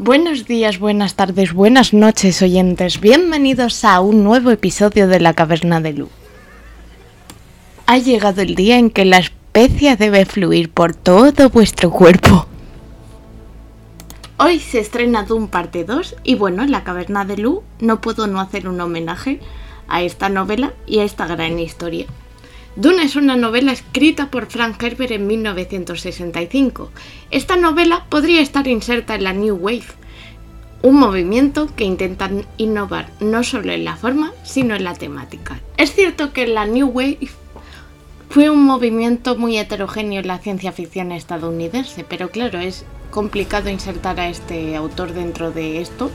Buenos días, buenas tardes, buenas noches oyentes. Bienvenidos a un nuevo episodio de La Caverna de Lu. Ha llegado el día en que la especia debe fluir por todo vuestro cuerpo. Hoy se estrena Doom parte 2 y bueno, en La Caverna de Lu no puedo no hacer un homenaje a esta novela y a esta gran historia. Dune es una novela escrita por Frank Herbert en 1965. Esta novela podría estar inserta en la New Wave, un movimiento que intenta innovar no solo en la forma, sino en la temática. Es cierto que la New Wave fue un movimiento muy heterogéneo en la ciencia ficción estadounidense, pero claro, es complicado insertar a este autor dentro de esto,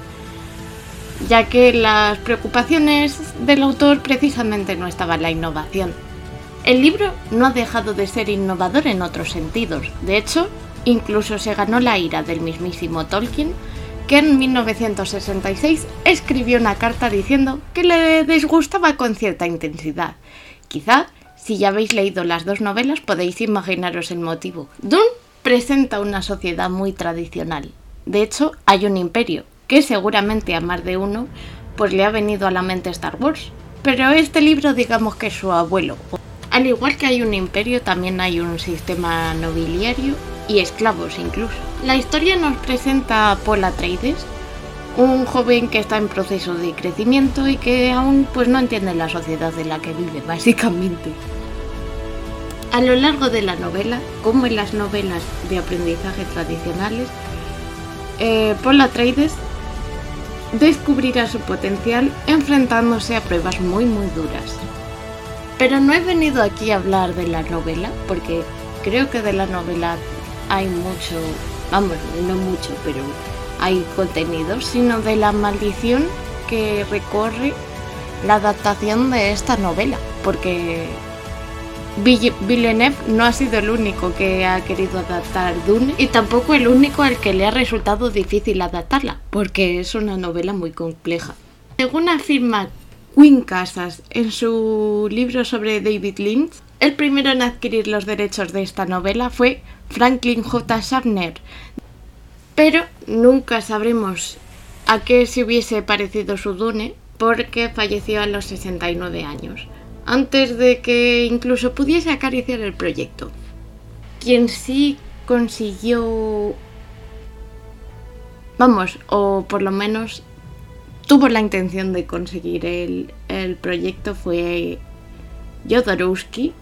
ya que las preocupaciones del autor precisamente no estaban la innovación, el libro no ha dejado de ser innovador en otros sentidos. De hecho, incluso se ganó la ira del mismísimo Tolkien, que en 1966 escribió una carta diciendo que le disgustaba con cierta intensidad. Quizá, si ya habéis leído las dos novelas, podéis imaginaros el motivo. Dune presenta una sociedad muy tradicional. De hecho, hay un imperio, que seguramente a más de uno, pues le ha venido a la mente Star Wars. Pero este libro digamos que su abuelo, al igual que hay un imperio, también hay un sistema nobiliario y esclavos incluso. La historia nos presenta a Paul Atreides, un joven que está en proceso de crecimiento y que aún pues no entiende la sociedad en la que vive, básicamente. A lo largo de la novela, como en las novelas de aprendizaje tradicionales, eh, Paul Atreides descubrirá su potencial enfrentándose a pruebas muy muy duras. Pero no he venido aquí a hablar de la novela, porque creo que de la novela hay mucho, vamos, no mucho, pero hay contenido, sino de la maldición que recorre la adaptación de esta novela, porque Villeneuve no ha sido el único que ha querido adaptar Dune y tampoco el único al que le ha resultado difícil adaptarla, porque es una novela muy compleja. Según afirma Quinn Casas en su libro sobre David Lynch. El primero en adquirir los derechos de esta novela fue Franklin J. Shatner, pero nunca sabremos a qué se hubiese parecido su Dune porque falleció a los 69 años, antes de que incluso pudiese acariciar el proyecto. Quien sí consiguió, vamos, o por lo menos tuvo la intención de conseguir el, proyecto fue Jodorowsky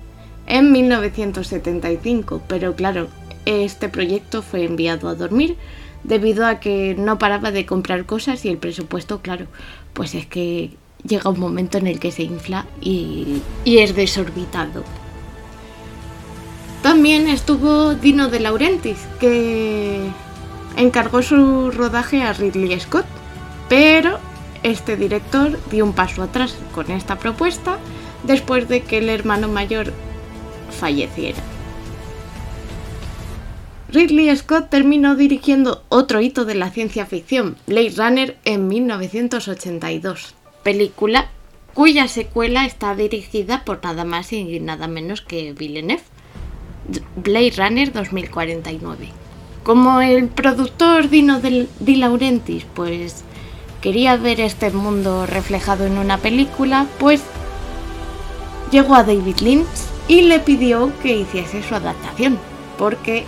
en 1975, pero claro, este proyecto fue enviado a dormir debido a que no paraba de comprar cosas y el presupuesto, claro, pues es que llega un momento en el que se infla y, y es desorbitado. También estuvo Dino de Laurentiis, que encargó su rodaje a Ridley Scott, pero este director dio un paso atrás con esta propuesta después de que el hermano mayor falleciera. Ridley Scott terminó dirigiendo otro hito de la ciencia ficción, Blade Runner, en 1982, película cuya secuela está dirigida por nada más y nada menos que Villeneuve, Blade Runner 2049. Como el productor Dino de Laurentiis, pues quería ver este mundo reflejado en una película, pues llegó a David Lynch y le pidió que hiciese su adaptación, porque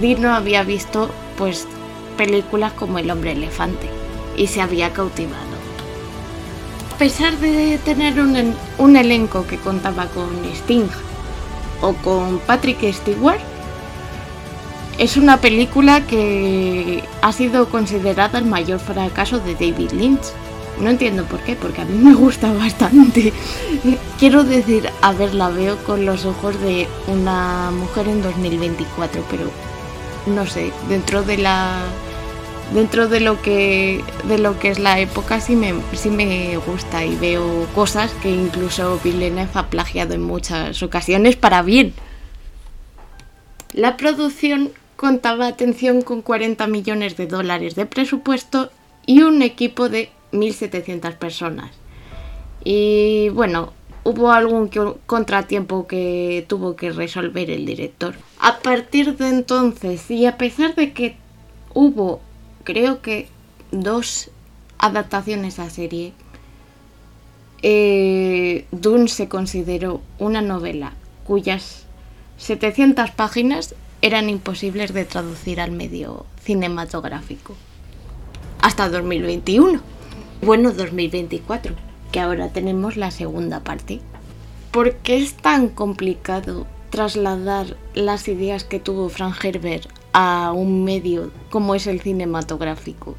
Dino había visto pues películas como El hombre elefante y se había cautivado. A pesar de tener un, un elenco que contaba con Sting o con Patrick Stewart, es una película que ha sido considerada el mayor fracaso de David Lynch. No entiendo por qué, porque a mí me gusta bastante. Quiero decir, a ver, la veo con los ojos de una mujer en 2024, pero no sé, dentro de la dentro de lo que de lo que es la época sí me, sí me gusta y veo cosas que incluso Villeneuve ha plagiado en muchas ocasiones para bien. La producción contaba, atención, con 40 millones de dólares de presupuesto y un equipo de 1.700 personas. Y bueno, hubo algún contratiempo que tuvo que resolver el director. A partir de entonces, y a pesar de que hubo creo que dos adaptaciones a serie, eh, Dune se consideró una novela cuyas 700 páginas eran imposibles de traducir al medio cinematográfico. Hasta 2021. Bueno, 2024, que ahora tenemos la segunda parte. ¿Por qué es tan complicado trasladar las ideas que tuvo Frank Herbert a un medio como es el cinematográfico?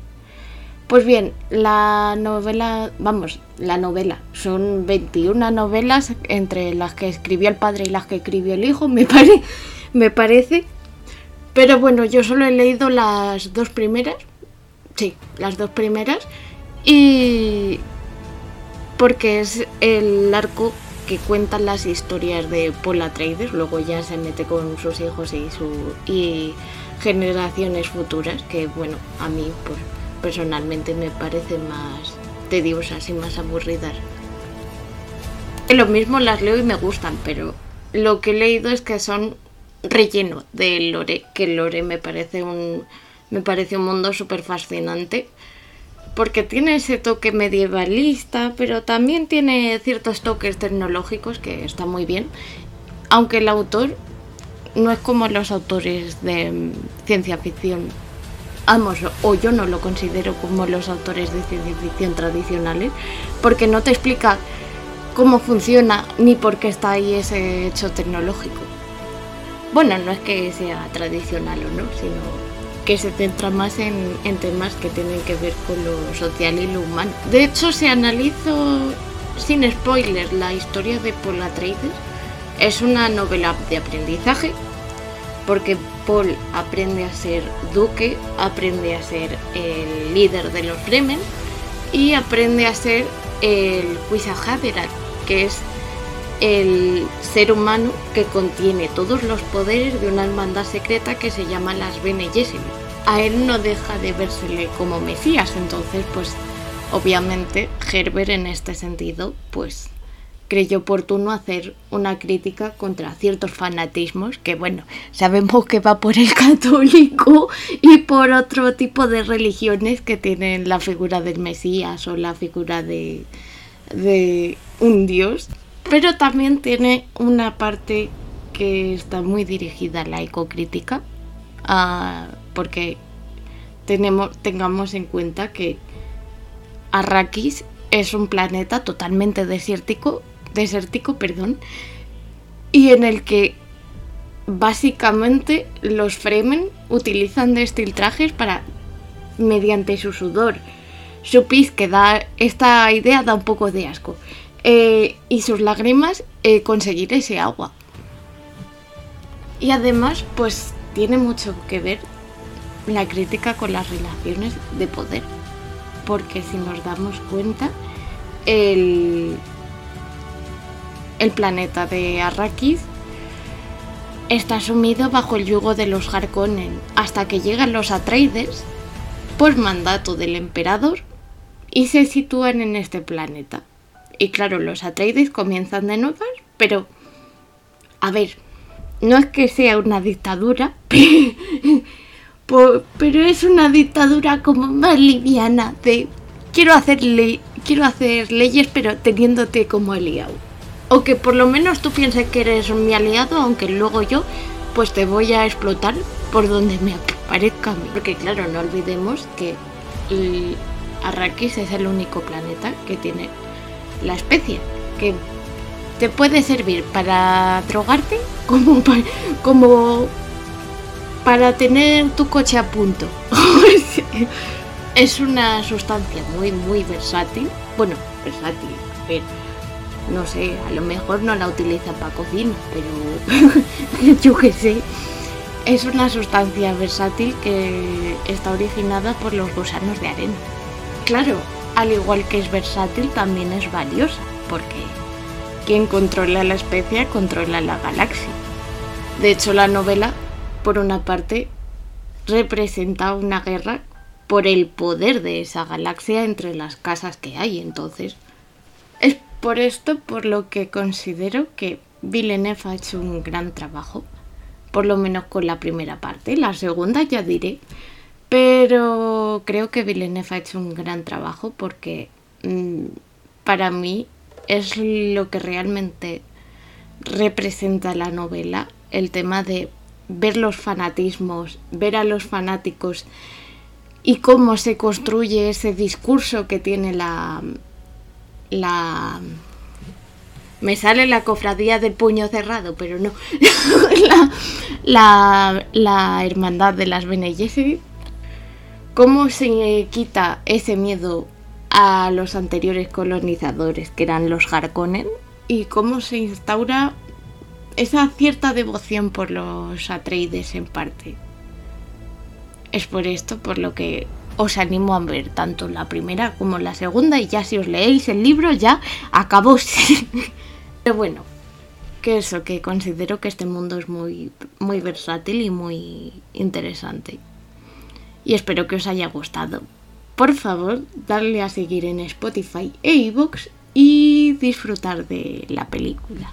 Pues bien, la novela, vamos, la novela, son 21 novelas entre las que escribió el padre y las que escribió el hijo, me, me parece. Pero bueno, yo solo he leído las dos primeras, sí, las dos primeras, y porque es el arco que cuentan las historias de Paul Atreides, luego ya se mete con sus hijos y, su, y generaciones futuras, que bueno, a mí pues, personalmente me parecen más tediosas y más aburridas. Lo mismo las leo y me gustan, pero lo que he leído es que son relleno de lore, que lore me parece un, me parece un mundo súper fascinante porque tiene ese toque medievalista, pero también tiene ciertos toques tecnológicos que está muy bien, aunque el autor no es como los autores de ciencia ficción. Vamos, o yo no lo considero como los autores de ciencia ficción tradicionales, porque no te explica cómo funciona ni por qué está ahí ese hecho tecnológico. Bueno, no es que sea tradicional o no, sino que se centra más en, temas que tienen que ver con lo social y lo humano. De hecho, se analizó sin spoilers la historia de Paul Atreides. Es una novela de aprendizaje porque Paul aprende a ser duque, aprende a ser el líder de los Fremen y aprende a ser el Quisahadera, que es el ser humano que contiene todos los poderes de una hermandad secreta que se llama las Bene. A él no deja de vérsele como Mesías, entonces pues obviamente Herbert en este sentido pues creyó oportuno hacer una crítica contra ciertos fanatismos que bueno, sabemos que va por el católico y por otro tipo de religiones que tienen la figura del Mesías o la figura de un dios pero también tiene una parte que está muy dirigida a la ecocrítica, porque tenemos, tengamos en cuenta que Arrakis es un planeta totalmente desértico, desértico perdón, y en el que básicamente los Fremen utilizan destiltrajes para, mediante su sudor, su pis, que da, esta idea da un poco de asco. Eh, y sus lágrimas eh, conseguir ese agua. Y además, pues tiene mucho que ver la crítica con las relaciones de poder. Porque si nos damos cuenta, el, el planeta de Arrakis está sumido bajo el yugo de los Harkonnen hasta que llegan los Atreides por mandato del emperador y se sitúan en este planeta. Y claro, los Atreides comienzan de nuevo, pero a ver, no es que sea una dictadura, pero es una dictadura como más liviana de quiero hacer quiero hacer leyes pero teniéndote como aliado. O que por lo menos tú pienses que eres mi aliado, aunque luego yo pues te voy a explotar por donde me parezca. Porque claro, no olvidemos que Arrakis es el único planeta que tiene la especie, que te puede servir para drogarte como para, tener tu coche a punto. es una sustancia muy, muy versátil. Bueno, versátil, pero no sé, a lo mejor no la utilizan para cocina, pero yo qué sé. Es una sustancia versátil que está originada por los gusanos de arena. Claro, al igual que es versátil, también es valiosa, porque quien controla la especie controla la galaxia. De hecho, la novela, por una parte, representa una guerra por el poder de esa galaxia entre las casas que hay. Entonces, es por esto por lo que considero que Villeneuve ha hecho un gran trabajo, por lo menos con la primera parte. La segunda ya diré Pero creo que Villeneuve ha hecho un gran trabajo porque mm, para mí es lo que realmente representa la novela, el tema de ver los fanatismos, ver a los fanáticos y cómo se construye ese discurso que tiene la la me sale la cofradía del puño cerrado, pero no. la, la, hermandad de las Bene ¿Cómo se quita ese miedo a los anteriores colonizadores, que eran los Harkonnen? Y cómo se instaura esa cierta devoción por los Atreides en parte. Es por esto por lo que os animo a ver tanto la primera como la segunda y ya si os leéis el libro ya acabó. Pero bueno, que eso, que considero que este mundo es muy, muy versátil y muy interesante. Y espero que os haya gustado. Por favor, darle a seguir en Spotify e iVoox y disfrutar de la película.